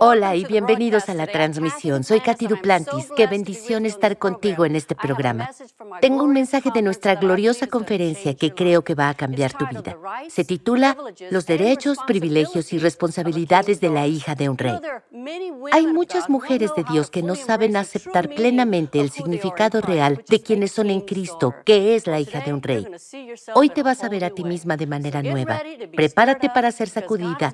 Hola y bienvenidos a la transmisión. Soy Katy Duplantis. Qué bendición estar contigo en este programa. Tengo un mensaje de nuestra gloriosa conferencia que creo que va a cambiar tu vida. Se titula Los derechos, privilegios y responsabilidades de la hija de un rey. Hay muchas mujeres de Dios que no saben aceptar plenamente el significado real de quienes son en Cristo, que es la hija de un rey. Hoy te vas a ver a ti misma de manera nueva. Prepárate para ser sacudida,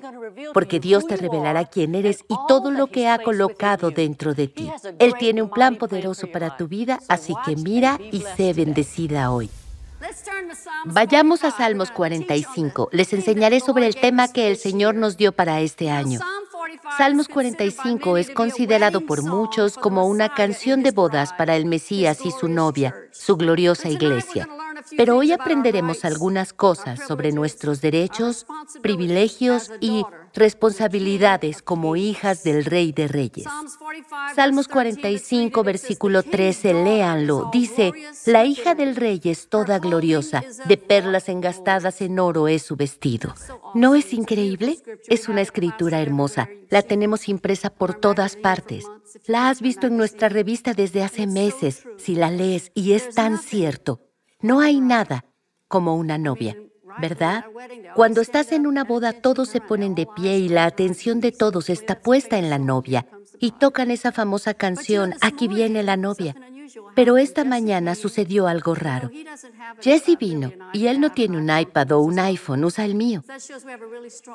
porque Dios te revelará quién eres y todo lo que ha colocado dentro de ti. Él tiene un plan poderoso para tu vida, así que mira y sé bendecida hoy. Vayamos a Salmos 45. Les enseñaré sobre el tema que el Señor nos dio para este año. Salmos 45 es considerado por muchos como una canción de bodas para el Mesías y su novia, su gloriosa iglesia. Pero hoy aprenderemos algunas cosas sobre nuestros derechos, privilegios y responsabilidades como hijas del Rey de Reyes. Salmos 45, versículo 13, léanlo. Dice, la hija del Rey es toda gloriosa, de perlas engastadas en oro es su vestido. ¿No es increíble? Es una escritura hermosa. La tenemos impresa por todas partes. La has visto en nuestra revista desde hace meses. Si la lees, y es tan cierto, no hay nada como una novia. ¿Verdad? Cuando estás en una boda todos se ponen de pie y la atención de todos está puesta en la novia y tocan esa famosa canción, Aquí viene la novia. Pero esta mañana sucedió algo raro. Jesse vino y él no tiene un iPad o un iPhone, usa el mío.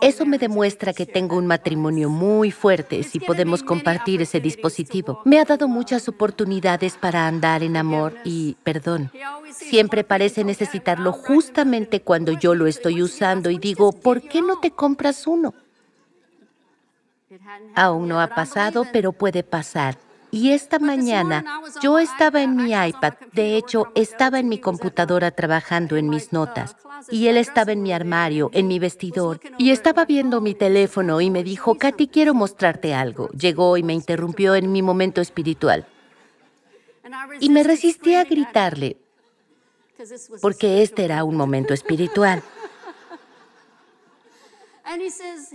Eso me demuestra que tengo un matrimonio muy fuerte si podemos compartir ese dispositivo. Me ha dado muchas oportunidades para andar en amor y perdón. Siempre parece necesitarlo justamente cuando yo lo estoy usando y digo, ¿por qué no te compras uno? Aún no ha pasado, pero puede pasar. Y esta mañana yo estaba en mi iPad, de hecho estaba en mi computadora trabajando en mis notas, y él estaba en mi armario, en mi vestidor, y estaba viendo mi teléfono y me dijo, Katy, quiero mostrarte algo. Llegó y me interrumpió en mi momento espiritual. Y me resistí a gritarle, porque este era un momento espiritual.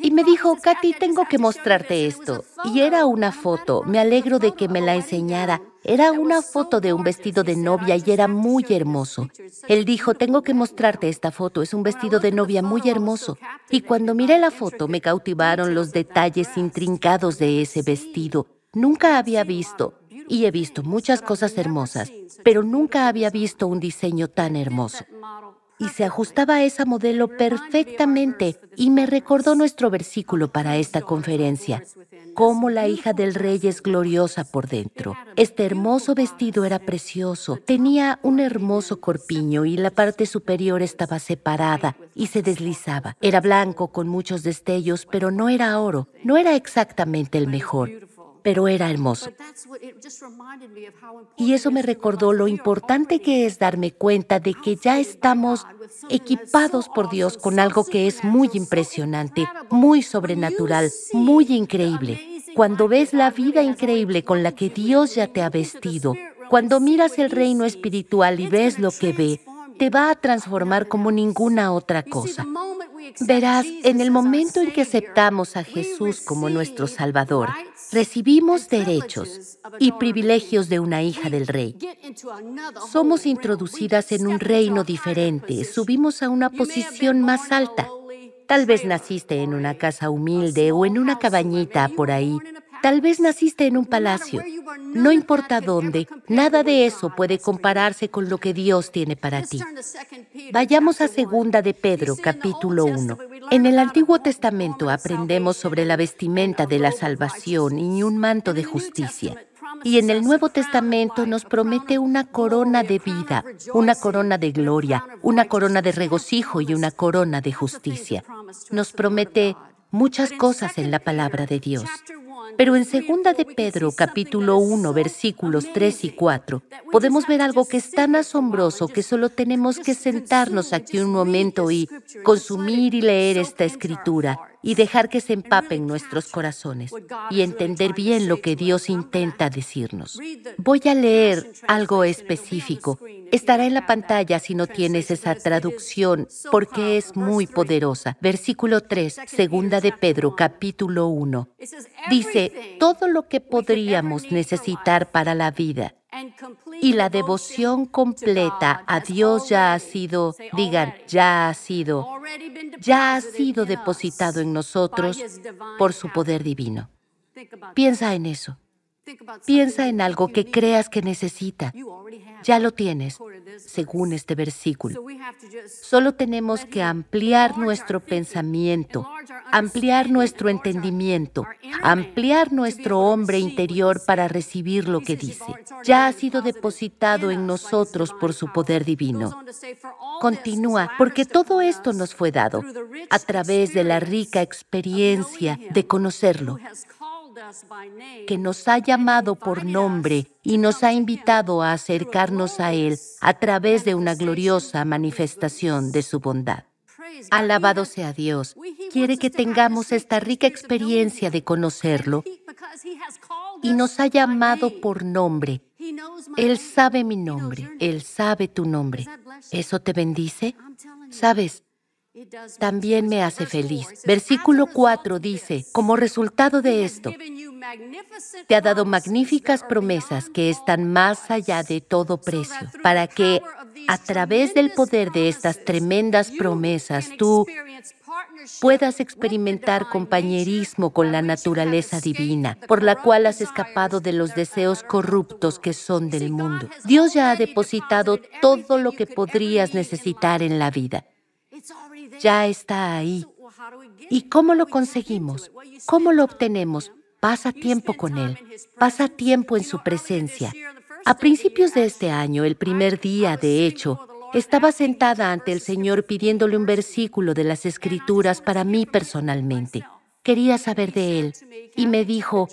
Y me dijo, Katy, tengo que mostrarte esto. Y era una foto, me alegro de que me la enseñara. Era una foto de un vestido de novia y era muy hermoso. Él dijo, tengo que mostrarte esta foto, es un vestido de novia muy hermoso. Y cuando miré la foto me cautivaron los detalles intrincados de ese vestido. Nunca había visto, y he visto muchas cosas hermosas, pero nunca había visto un diseño tan hermoso y se ajustaba a esa modelo perfectamente y me recordó nuestro versículo para esta conferencia, cómo la hija del rey es gloriosa por dentro. Este hermoso vestido era precioso, tenía un hermoso corpiño y la parte superior estaba separada y se deslizaba. Era blanco con muchos destellos, pero no era oro, no era exactamente el mejor pero era hermoso. Y eso me recordó lo importante que es darme cuenta de que ya estamos equipados por Dios con algo que es muy impresionante, muy sobrenatural, muy increíble. Cuando ves la vida increíble con la que Dios ya te ha vestido, cuando miras el reino espiritual y ves lo que ve, te va a transformar como ninguna otra cosa. Verás, en el momento en que aceptamos a Jesús como nuestro Salvador, recibimos derechos y privilegios de una hija del rey. Somos introducidas en un reino diferente, subimos a una posición más alta. Tal vez naciste en una casa humilde o en una cabañita por ahí, Tal vez naciste en un palacio. No importa dónde, nada de eso puede compararse con lo que Dios tiene para ti. Vayamos a segunda de Pedro, capítulo 1. En el Antiguo Testamento aprendemos sobre la vestimenta de la salvación y un manto de justicia. Y en el Nuevo Testamento nos promete una corona de vida, una corona de gloria, una corona de regocijo y una corona de justicia. Nos promete muchas cosas en la palabra de Dios. Pero en segunda de Pedro, capítulo 1, versículos 3 y 4, podemos ver algo que es tan asombroso que solo tenemos que sentarnos aquí un momento y consumir y leer esta escritura y dejar que se empapen nuestros corazones y entender bien lo que Dios intenta decirnos. Voy a leer algo específico. Estará en la pantalla si no tienes esa traducción porque es muy poderosa. Versículo 3, segunda de Pedro, capítulo 1. Dice, todo lo que podríamos necesitar para la vida y la devoción completa a Dios ya ha sido, digan, ya ha sido, ya ha sido depositado en nosotros por su poder divino. Piensa en eso. Piensa en algo que creas que necesita. Ya lo tienes, según este versículo. Solo tenemos que ampliar nuestro pensamiento, ampliar nuestro entendimiento, ampliar nuestro hombre interior para recibir lo que dice. Ya ha sido depositado en nosotros por su poder divino. Continúa, porque todo esto nos fue dado a través de la rica experiencia de conocerlo que nos ha llamado por nombre y nos ha invitado a acercarnos a Él a través de una gloriosa manifestación de su bondad. Alabado sea Dios. Quiere que tengamos esta rica experiencia de conocerlo y nos ha llamado por nombre. Él sabe mi nombre, Él sabe tu nombre. ¿Eso te bendice? Sabes, también me hace feliz. Versículo 4 dice, como resultado de esto, te ha dado magníficas promesas que están más allá de todo precio, para que a través del poder de estas tremendas promesas tú puedas experimentar compañerismo con la naturaleza divina, por la cual has escapado de los deseos corruptos que son del mundo. Dios ya ha depositado todo lo que podrías necesitar en la vida ya está ahí. ¿Y cómo lo conseguimos? ¿Cómo lo obtenemos? Pasa tiempo con Él, pasa tiempo en su presencia. A principios de este año, el primer día, de hecho, estaba sentada ante el Señor pidiéndole un versículo de las Escrituras para mí personalmente. Quería saber de Él y me dijo,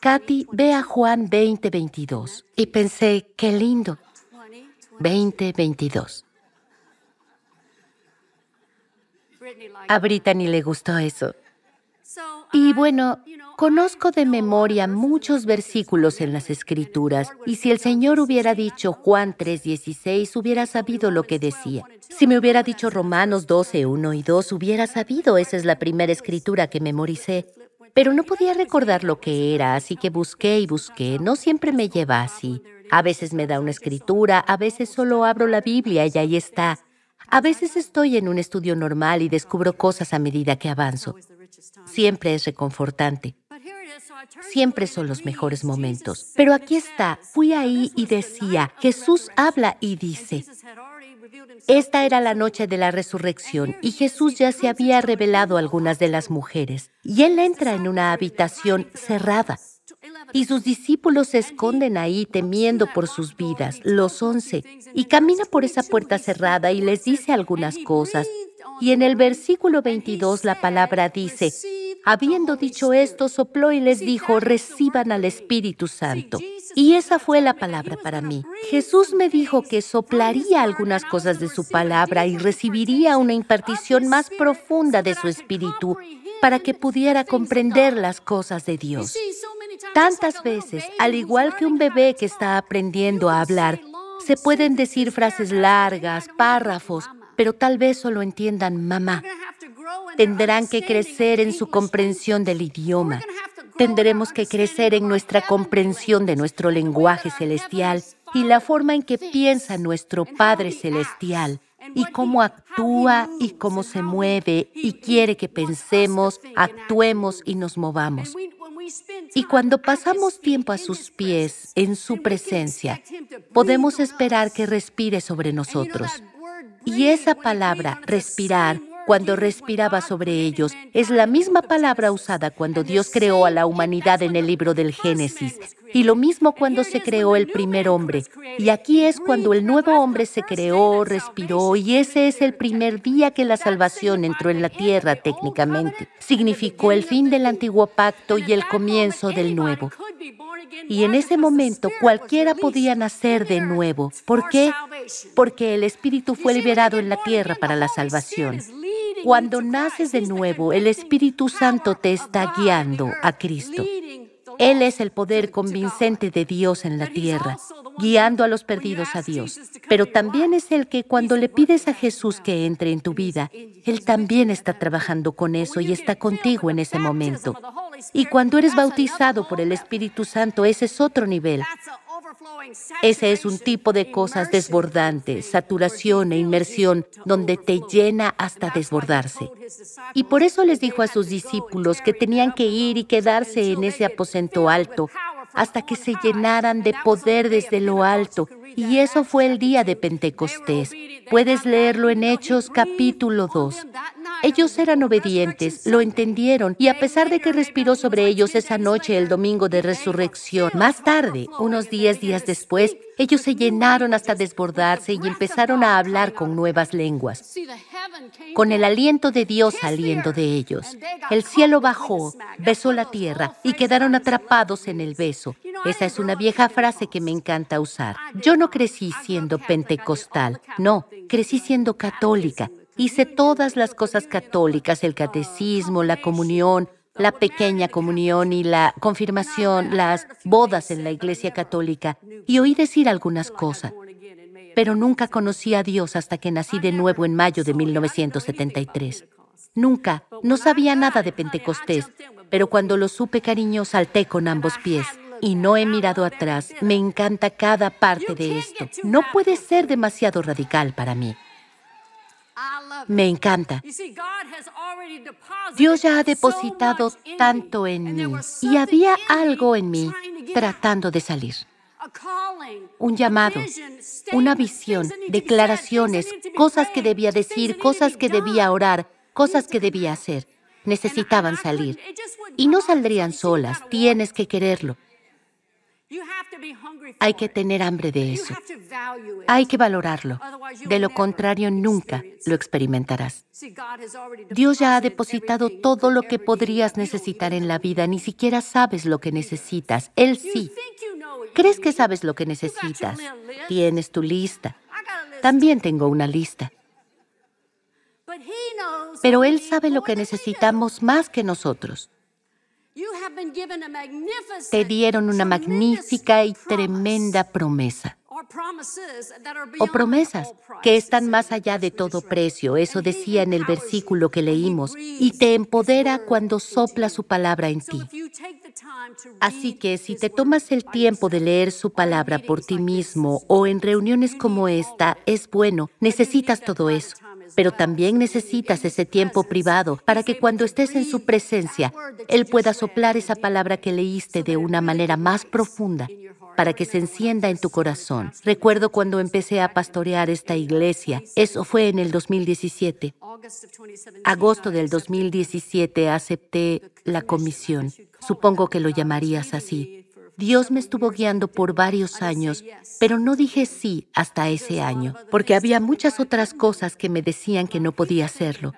Katy, ve a Juan 20:22. Y pensé, qué lindo. 20:22. A Brittany le gustó eso. Y bueno, conozco de memoria muchos versículos en las escrituras, y si el Señor hubiera dicho Juan 3:16, hubiera sabido lo que decía. Si me hubiera dicho Romanos 12, 1 y 2, hubiera sabido, esa es la primera escritura que memoricé. Pero no podía recordar lo que era, así que busqué y busqué. No siempre me lleva así. A veces me da una escritura, a veces solo abro la Biblia y ahí está. A veces estoy en un estudio normal y descubro cosas a medida que avanzo. Siempre es reconfortante. Siempre son los mejores momentos. Pero aquí está, fui ahí y decía, Jesús habla y dice, esta era la noche de la resurrección y Jesús ya se había revelado a algunas de las mujeres. Y él entra en una habitación cerrada y sus discípulos se esconden ahí temiendo por sus vidas, los once, y camina por esa puerta cerrada y les dice algunas cosas. Y en el versículo 22 la palabra dice, habiendo dicho esto, sopló y les dijo, reciban al Espíritu Santo. Y esa fue la palabra para mí. Jesús me dijo que soplaría algunas cosas de su palabra y recibiría una impartición más profunda de su espíritu para que pudiera comprender las cosas de Dios. Tantas veces, al igual que un bebé que está aprendiendo a hablar, se pueden decir frases largas, párrafos, pero tal vez solo entiendan mamá. Tendrán que crecer en su comprensión del idioma. Tendremos que crecer en nuestra comprensión de nuestro lenguaje celestial y la forma en que piensa nuestro Padre Celestial y cómo actúa y cómo se mueve y quiere que pensemos, actuemos y nos movamos. Y cuando pasamos tiempo a sus pies, en su presencia, podemos esperar que respire sobre nosotros. Y esa palabra, respirar, cuando respiraba sobre ellos, es la misma palabra usada cuando Dios creó a la humanidad en el libro del Génesis, y lo mismo cuando se creó el primer hombre. Y aquí es cuando el nuevo hombre se creó, respiró, y ese es el primer día que la salvación entró en la tierra técnicamente. Significó el fin del antiguo pacto y el comienzo del nuevo. Y en ese momento cualquiera podía nacer de nuevo. ¿Por qué? Porque el Espíritu fue liberado en la tierra para la salvación. Cuando naces de nuevo, el Espíritu Santo te está guiando a Cristo. Él es el poder convincente de Dios en la tierra, guiando a los perdidos a Dios. Pero también es el que cuando le pides a Jesús que entre en tu vida, Él también está trabajando con eso y está contigo en ese momento. Y cuando eres bautizado por el Espíritu Santo, ese es otro nivel. Ese es un tipo de cosas desbordantes, saturación e inmersión, donde te llena hasta desbordarse. Y por eso les dijo a sus discípulos que tenían que ir y quedarse en ese aposento alto hasta que se llenaran de poder desde lo alto. Y eso fue el día de Pentecostés. Puedes leerlo en Hechos capítulo 2. Ellos eran obedientes, lo entendieron y a pesar de que respiró sobre ellos esa noche el domingo de resurrección, más tarde, unos diez días después, ellos se llenaron hasta desbordarse y empezaron a hablar con nuevas lenguas, con el aliento de Dios saliendo de ellos. El cielo bajó, besó la tierra y quedaron atrapados en el beso. Esa es una vieja frase que me encanta usar. Yo no crecí siendo pentecostal, no, crecí siendo católica Hice todas las cosas católicas, el catecismo, la comunión, la pequeña comunión y la confirmación, las bodas en la iglesia católica, y oí decir algunas cosas. Pero nunca conocí a Dios hasta que nací de nuevo en mayo de 1973. Nunca, no sabía nada de Pentecostés, pero cuando lo supe cariño salté con ambos pies. Y no he mirado atrás, me encanta cada parte de esto. No puede ser demasiado radical para mí. Me encanta. Dios ya ha depositado tanto en mí y había algo en mí tratando de salir. Un llamado, una visión, declaraciones, cosas que debía decir, cosas que debía orar, cosas que debía hacer. Necesitaban salir. Y no saldrían solas, tienes que quererlo. Hay que tener hambre de eso. Hay que valorarlo. De lo contrario, nunca lo experimentarás. Dios ya ha depositado todo lo que podrías necesitar en la vida. Ni siquiera sabes lo que necesitas. Él sí. ¿Crees que sabes lo que necesitas? Tienes tu lista. También tengo una lista. Pero Él sabe lo que necesitamos más que nosotros. Te dieron una magnífica y tremenda promesa. O promesas que están más allá de todo precio, eso decía en el versículo que leímos, y te empodera cuando sopla su palabra en ti. Así que si te tomas el tiempo de leer su palabra por ti mismo o en reuniones como esta, es bueno, necesitas todo eso pero también necesitas ese tiempo privado para que cuando estés en su presencia, Él pueda soplar esa palabra que leíste de una manera más profunda para que se encienda en tu corazón. Recuerdo cuando empecé a pastorear esta iglesia, eso fue en el 2017. Agosto del 2017 acepté la comisión. Supongo que lo llamarías así. Dios me estuvo guiando por varios años, pero no dije sí hasta ese año, porque había muchas otras cosas que me decían que no podía hacerlo.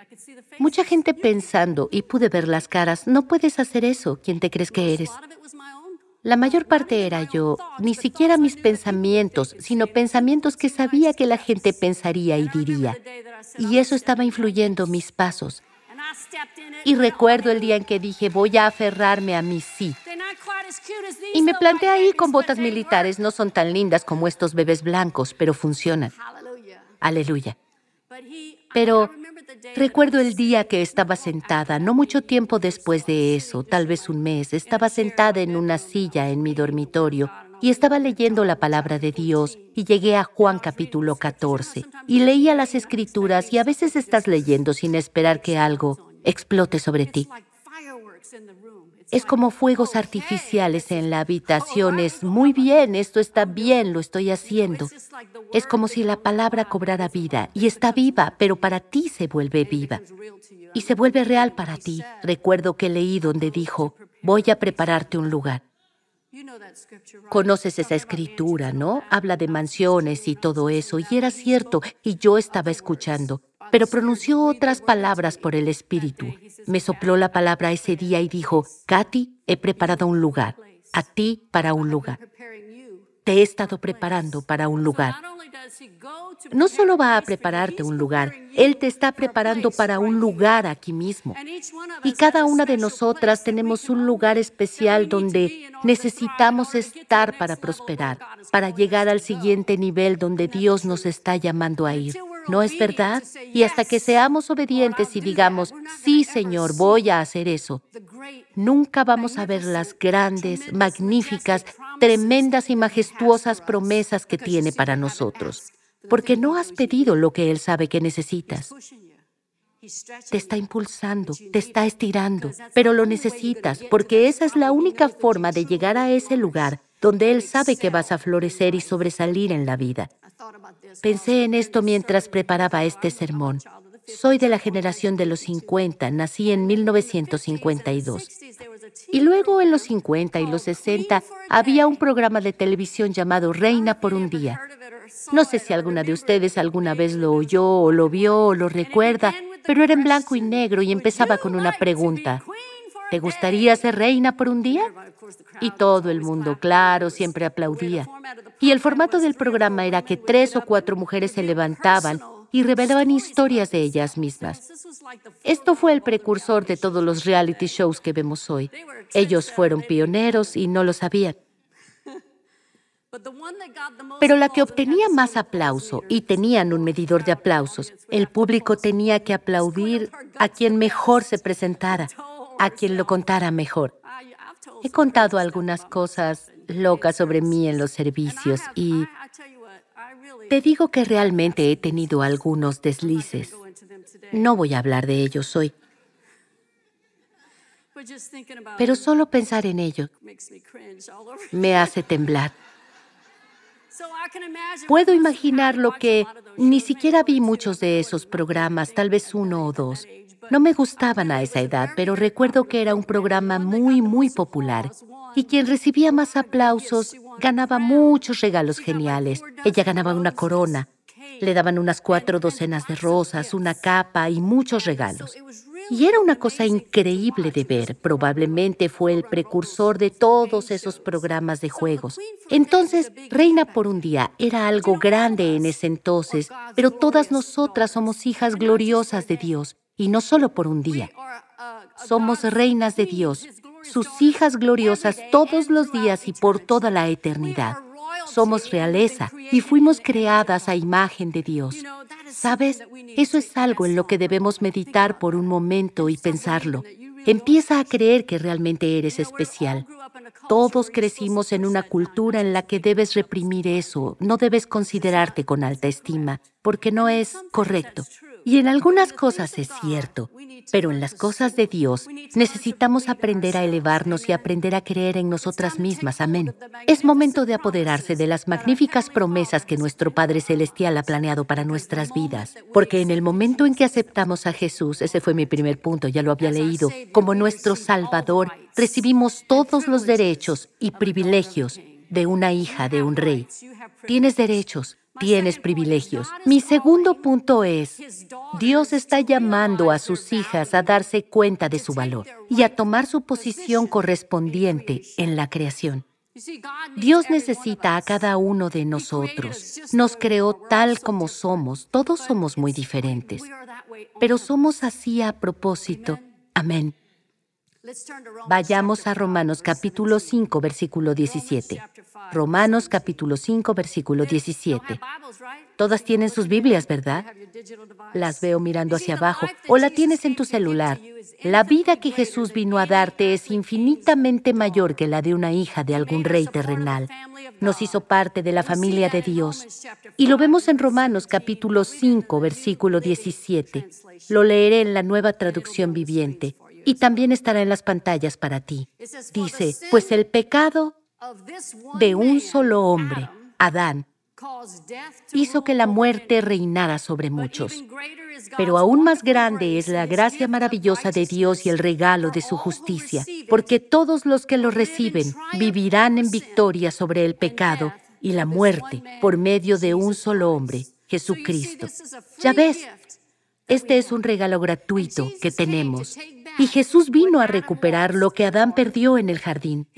Mucha gente pensando, y pude ver las caras, no puedes hacer eso, ¿quién te crees que eres? La mayor parte era yo, ni siquiera mis pensamientos, sino pensamientos que sabía que la gente pensaría y diría. Y eso estaba influyendo mis pasos. Y recuerdo el día en que dije, voy a aferrarme a mi sí. Y me planté ahí con botas militares. No son tan lindas como estos bebés blancos, pero funcionan. Aleluya. Pero recuerdo el día que estaba sentada, no mucho tiempo después de eso, tal vez un mes, estaba sentada en una silla en mi dormitorio y estaba leyendo la palabra de Dios y llegué a Juan capítulo 14 y leía las escrituras y a veces estás leyendo sin esperar que algo explote sobre ti. Es como fuegos artificiales en la habitación. Es muy bien, esto está bien, lo estoy haciendo. Es como si la palabra cobrara vida y está viva, pero para ti se vuelve viva. Y se vuelve real para ti. Recuerdo que leí donde dijo, voy a prepararte un lugar. Conoces esa escritura, ¿no? Habla de mansiones y todo eso, y era cierto, y yo estaba escuchando pero pronunció otras palabras por el Espíritu. Me sopló la palabra ese día y dijo, Katy, he preparado un lugar, a ti para un lugar. Te he estado preparando para un lugar. No solo va a prepararte un lugar, Él te está preparando para un lugar aquí mismo. Y cada una de nosotras tenemos un lugar especial donde necesitamos estar para prosperar, para llegar al siguiente nivel donde Dios nos está llamando a ir. ¿No es verdad? Y hasta que seamos obedientes y digamos, sí, Señor, voy a hacer eso, nunca vamos a ver las grandes, magníficas, tremendas y majestuosas promesas que tiene para nosotros, porque no has pedido lo que Él sabe que necesitas. Te está impulsando, te está estirando, pero lo necesitas porque esa es la única forma de llegar a ese lugar donde Él sabe que vas a florecer y sobresalir en la vida. Pensé en esto mientras preparaba este sermón. Soy de la generación de los 50, nací en 1952. Y luego en los 50 y los 60 había un programa de televisión llamado Reina por un día. No sé si alguna de ustedes alguna vez lo oyó o lo vio o lo recuerda, pero era en blanco y negro y empezaba con una pregunta. ¿Te gustaría ser reina por un día? Y todo el mundo, claro, siempre aplaudía. Y el formato del programa era que tres o cuatro mujeres se levantaban y revelaban historias de ellas mismas. Esto fue el precursor de todos los reality shows que vemos hoy. Ellos fueron pioneros y no lo sabían. Pero la que obtenía más aplauso, y tenían un medidor de aplausos, el público tenía que aplaudir a quien mejor se presentara a quien lo contara mejor. He contado algunas cosas locas sobre mí en los servicios y te digo que realmente he tenido algunos deslices. No voy a hablar de ellos hoy. Pero solo pensar en ello me hace temblar. Puedo imaginar lo que ni siquiera vi muchos de esos programas, tal vez uno o dos. No me gustaban a esa edad, pero recuerdo que era un programa muy, muy popular. Y quien recibía más aplausos ganaba muchos regalos geniales. Ella ganaba una corona. Le daban unas cuatro docenas de rosas, una capa y muchos regalos. Y era una cosa increíble de ver. Probablemente fue el precursor de todos esos programas de juegos. Entonces, Reina por un día era algo grande en ese entonces, pero todas nosotras somos hijas gloriosas de Dios y no solo por un día. Somos reinas de Dios, sus hijas gloriosas todos los días y por toda la eternidad. Somos realeza y fuimos creadas a imagen de Dios. ¿Sabes? Eso es algo en lo que debemos meditar por un momento y pensarlo. Empieza a creer que realmente eres especial. Todos crecimos en una cultura en la que debes reprimir eso, no debes considerarte con alta estima, porque no es correcto. Y en algunas cosas es cierto, pero en las cosas de Dios necesitamos aprender a elevarnos y aprender a creer en nosotras mismas. Amén. Es momento de apoderarse de las magníficas promesas que nuestro Padre Celestial ha planeado para nuestras vidas. Porque en el momento en que aceptamos a Jesús, ese fue mi primer punto, ya lo había leído, como nuestro Salvador, recibimos todos los derechos y privilegios de una hija de un rey. Tienes derechos, tienes privilegios. Mi segundo punto es, Dios está llamando a sus hijas a darse cuenta de su valor y a tomar su posición correspondiente en la creación. Dios necesita a cada uno de nosotros. Nos creó tal como somos. Todos somos muy diferentes. Pero somos así a propósito. Amén. Vayamos a Romanos capítulo 5, versículo 17. Romanos capítulo 5, versículo 17. Todas tienen sus Biblias, ¿verdad? Las veo mirando hacia abajo. O la tienes en tu celular. La vida que Jesús vino a darte es infinitamente mayor que la de una hija de algún rey terrenal. Nos hizo parte de la familia de Dios. Y lo vemos en Romanos capítulo 5, versículo 17. Lo leeré en la nueva traducción viviente y también estará en las pantallas para ti. Dice, pues el pecado de un solo hombre, Adán, hizo que la muerte reinara sobre muchos. Pero aún más grande es la gracia maravillosa de Dios y el regalo de su justicia, porque todos los que lo reciben vivirán en victoria sobre el pecado y la muerte por medio de un solo hombre, Jesucristo. Ya ves, este es un regalo gratuito que tenemos Y Jesús vino a recuperar lo que Adán perdió en el jardín.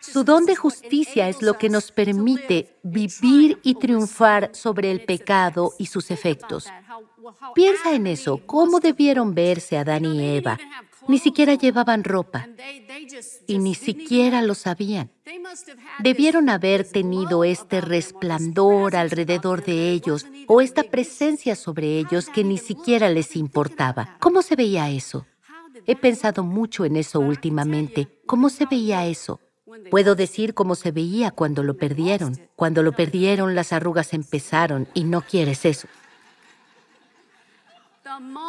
Su don de justicia es lo que nos permite vivir y triunfar sobre el pecado y sus efectos. Piensa en eso, cómo debieron verse Adán y Eva. Ni siquiera llevaban ropa y ni siquiera lo sabían. Debieron haber tenido este resplandor alrededor de ellos o esta presencia sobre ellos que ni siquiera les importaba. ¿Cómo se veía eso? He pensado mucho en eso últimamente. ¿Cómo se veía eso? Puedo decir cómo se veía cuando lo perdieron. Cuando lo perdieron, las arrugas empezaron y no quieres eso.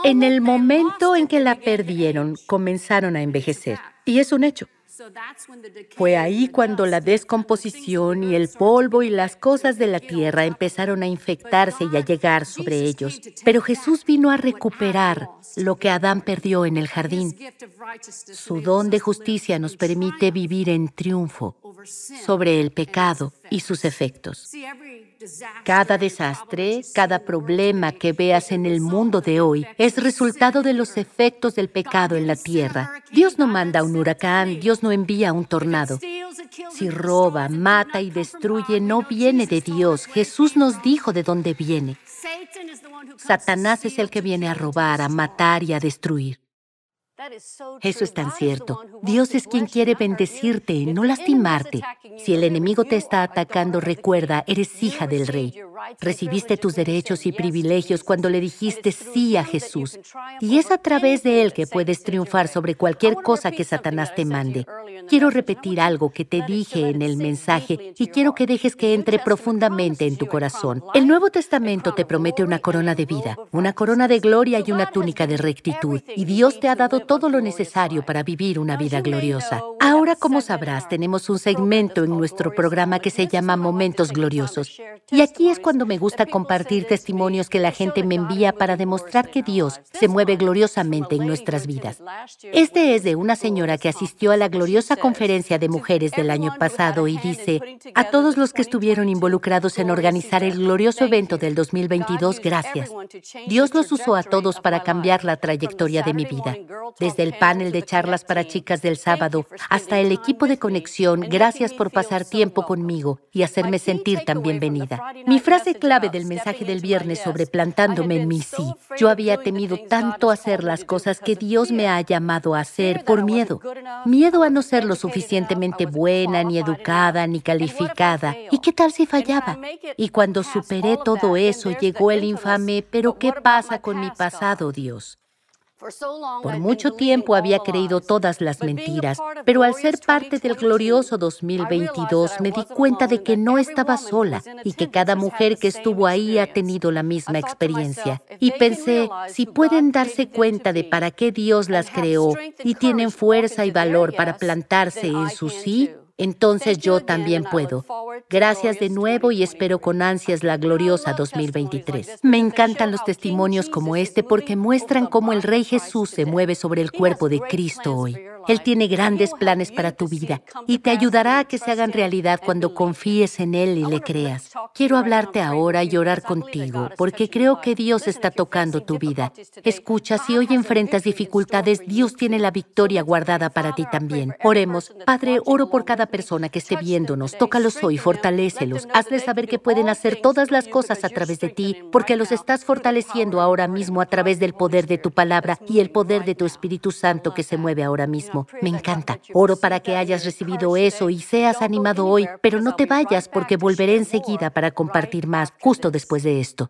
En el momento en que la perdieron, comenzaron a envejecer. Y es un hecho. Fue ahí cuando la descomposición y el polvo y las cosas de la tierra empezaron a infectarse y a llegar sobre ellos. Pero Jesús vino a recuperar lo que Adán perdió en el jardín. Su don de justicia nos permite vivir en triunfo sobre el pecado y sus efectos. Cada desastre, cada problema que veas en el mundo de hoy es resultado de los efectos del pecado en la tierra. Dios no manda un huracán, Dios no envía un tornado. Si roba, mata y destruye, no viene de Dios. Jesús nos dijo de dónde viene. Satanás es el que viene a robar, a matar y a destruir. Eso es tan cierto. Dios es quien quiere bendecirte, no lastimarte. Si el enemigo te está atacando, recuerda, eres hija del rey. Recibiste tus derechos y privilegios cuando le dijiste sí a Jesús. Y es a través de él que puedes triunfar sobre cualquier cosa que Satanás te mande. Quiero repetir algo que te dije en el mensaje y quiero que dejes que entre profundamente en tu corazón. El Nuevo Testamento te promete una corona de vida, una corona de gloria y una túnica de rectitud. Y Dios te ha dado todo lo necesario para vivir una vida gloriosa. Ahora, como sabrás, tenemos un segmento en nuestro programa que se llama Momentos Gloriosos. Y aquí es cuando me gusta compartir testimonios que la gente me envía para demostrar que Dios se mueve gloriosamente en nuestras vidas. Este es de una señora que asistió a la gloriosa conferencia de mujeres del año pasado y dice, a todos los que estuvieron involucrados en organizar el glorioso evento del 2022, gracias. Dios los usó a todos para cambiar la trayectoria de mi vida. Desde el panel de charlas para chicas del sábado hasta el equipo de conexión, gracias por pasar tiempo conmigo y hacerme sentir tan bienvenida. Mi clave del mensaje del viernes sobre plantándome en mi sí. Yo había temido tanto hacer las cosas que Dios me ha llamado a hacer por miedo. Miedo a no ser lo suficientemente buena, ni educada, ni calificada. ¿Y qué tal si fallaba? Y cuando superé todo eso, llegó el infame, pero ¿qué pasa con mi pasado, Dios? Por mucho tiempo había creído todas las mentiras, pero al ser parte del glorioso 2022 me di cuenta de que no estaba sola y que cada mujer que estuvo ahí ha tenido la misma experiencia. Y pensé, si pueden darse cuenta de para qué Dios las creó y tienen fuerza y valor para plantarse en su sí, entonces yo también puedo. Gracias de nuevo y espero con ansias la gloriosa 2023. Me encantan los testimonios como este porque muestran cómo el Rey Jesús se mueve sobre el cuerpo de Cristo hoy. Él tiene grandes planes para tu vida y te ayudará a que se hagan realidad cuando confíes en Él y le creas. Quiero hablarte ahora y orar contigo porque creo que Dios está tocando tu vida. Escucha, si hoy enfrentas dificultades, Dios tiene la victoria guardada para ti también. Oremos. Padre, oro por cada persona que esté viéndonos. Tócalos hoy, fortalécelos. Hazles saber que pueden hacer todas las cosas a través de ti porque los estás fortaleciendo ahora mismo a través del poder de tu palabra y el poder de tu Espíritu Santo que se mueve ahora mismo. Me encanta. Oro para que hayas recibido eso y seas animado hoy, pero no te vayas porque volveré enseguida para compartir más justo después de esto.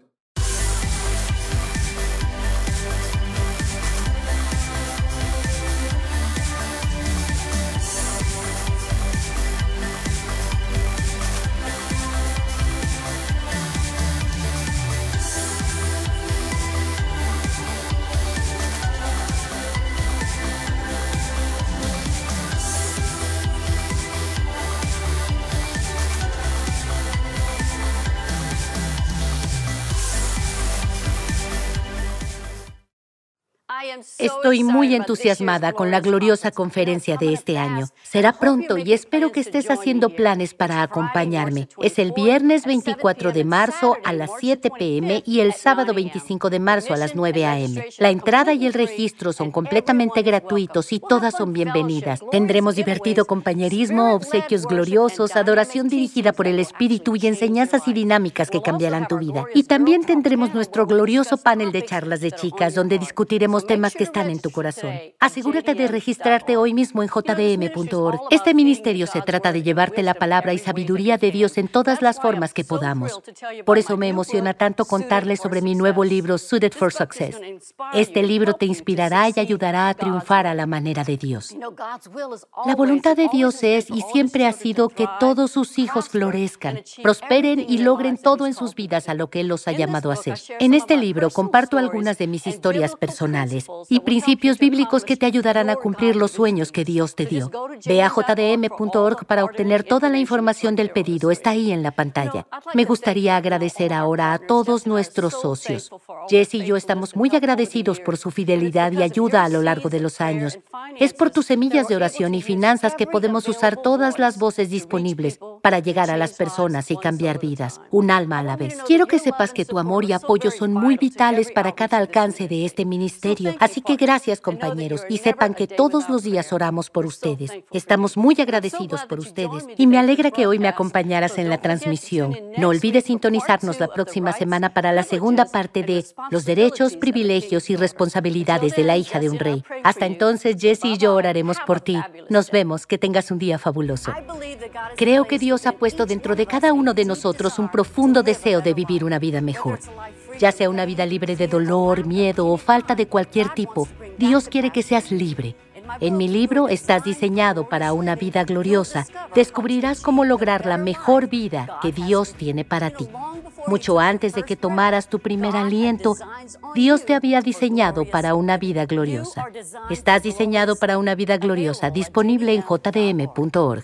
Estoy muy entusiasmada con la gloriosa conferencia de este año. Será pronto y espero que estés haciendo planes para acompañarme. Es el viernes 24 de marzo a las 7 pm y el sábado 25 de marzo a las 9 am. La entrada y el registro son completamente gratuitos y todas son bienvenidas. Tendremos divertido compañerismo, obsequios gloriosos, adoración dirigida por el Espíritu y enseñanzas y dinámicas que cambiarán tu vida. Y también tendremos nuestro glorioso panel de charlas de chicas donde discutiremos temas que están en tu corazón. Asegúrate de registrarte hoy mismo en jdm.org. Este ministerio se trata de llevarte la palabra y sabiduría de Dios en todas las formas que podamos. Por eso me emociona tanto contarles sobre mi nuevo libro, Suited for Success. Este libro te inspirará y ayudará a triunfar a la manera de Dios. La voluntad de Dios es y siempre ha sido que todos sus hijos florezcan, prosperen y logren todo en sus vidas a lo que Él los ha llamado a hacer. En este libro comparto algunas de mis historias personales y principios bíblicos que te ayudarán a cumplir los sueños que Dios te dio. Ve a jdm.org para obtener toda la información del pedido. Está ahí en la pantalla. Me gustaría agradecer ahora a todos nuestros socios. Jesse y yo estamos muy agradecidos por su fidelidad y ayuda a lo largo de los años. Es por tus semillas de oración y finanzas que podemos usar todas las voces disponibles para llegar a las personas y cambiar vidas, un alma a la vez. Quiero que sepas que tu amor y apoyo son muy vitales para cada alcance de este ministerio, así que gracias compañeros y sepan que todos los días oramos por ustedes. Estamos muy agradecidos por ustedes y me alegra que hoy me acompañaras en la transmisión. No olvides sintonizarnos la próxima semana para la segunda parte de Los derechos, privilegios y responsabilidades de la hija de un rey. Hasta entonces, Jesse y yo oraremos por ti. Nos vemos. Que tengas un día fabuloso. Creo que Dios ha puesto dentro de cada uno de nosotros un profundo deseo de vivir una vida mejor. Ya sea una vida libre de dolor, miedo o falta de cualquier tipo, Dios quiere que seas libre. En mi libro Estás diseñado para una vida gloriosa. Descubrirás cómo lograr la mejor vida que Dios tiene para ti. Mucho antes de que tomaras tu primer aliento, Dios te había diseñado para una vida gloriosa. Estás diseñado para una vida gloriosa, disponible en jdm.org.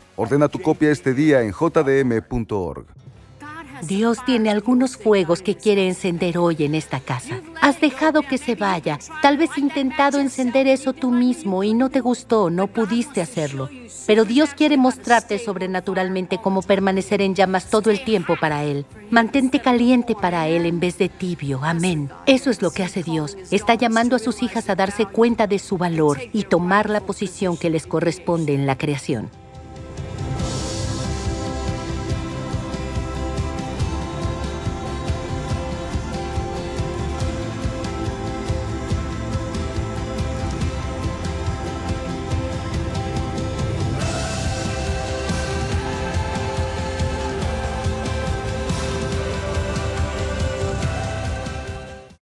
Ordena tu copia este día en jdm.org. Dios tiene algunos fuegos que quiere encender hoy en esta casa. Has dejado que se vaya. Tal vez intentado encender eso tú mismo y no te gustó, no pudiste hacerlo. Pero Dios quiere mostrarte sobrenaturalmente cómo permanecer en llamas todo el tiempo para Él. Mantente caliente para Él en vez de tibio. Amén. Eso es lo que hace Dios. Está llamando a sus hijas a darse cuenta de su valor y tomar la posición que les corresponde en la creación.